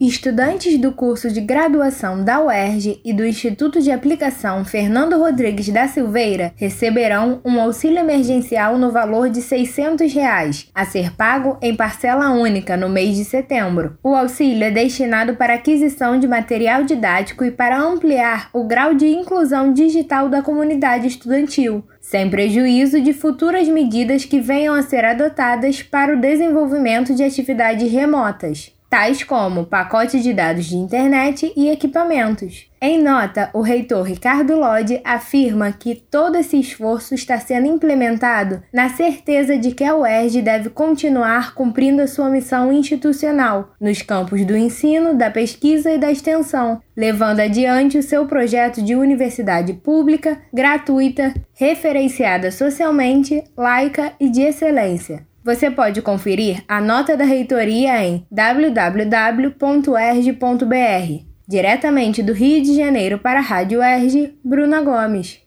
Estudantes do curso de graduação da UERJ e do Instituto de Aplicação Fernando Rodrigues da Silveira receberão um auxílio emergencial no valor de 600 reais, a ser pago em parcela única no mês de setembro. O auxílio é destinado para aquisição de material didático e para ampliar o grau de inclusão digital da comunidade estudantil, sem prejuízo de futuras medidas que venham a ser adotadas para o desenvolvimento de atividades remotas tais como pacote de dados de internet e equipamentos. Em nota, o reitor Ricardo Lodi afirma que todo esse esforço está sendo implementado na certeza de que a UERJ deve continuar cumprindo a sua missão institucional nos campos do ensino, da pesquisa e da extensão, levando adiante o seu projeto de universidade pública, gratuita, referenciada socialmente, laica e de excelência. Você pode conferir a nota da reitoria em www.erg.br. Diretamente do Rio de Janeiro para a Rádio Erg, Bruna Gomes.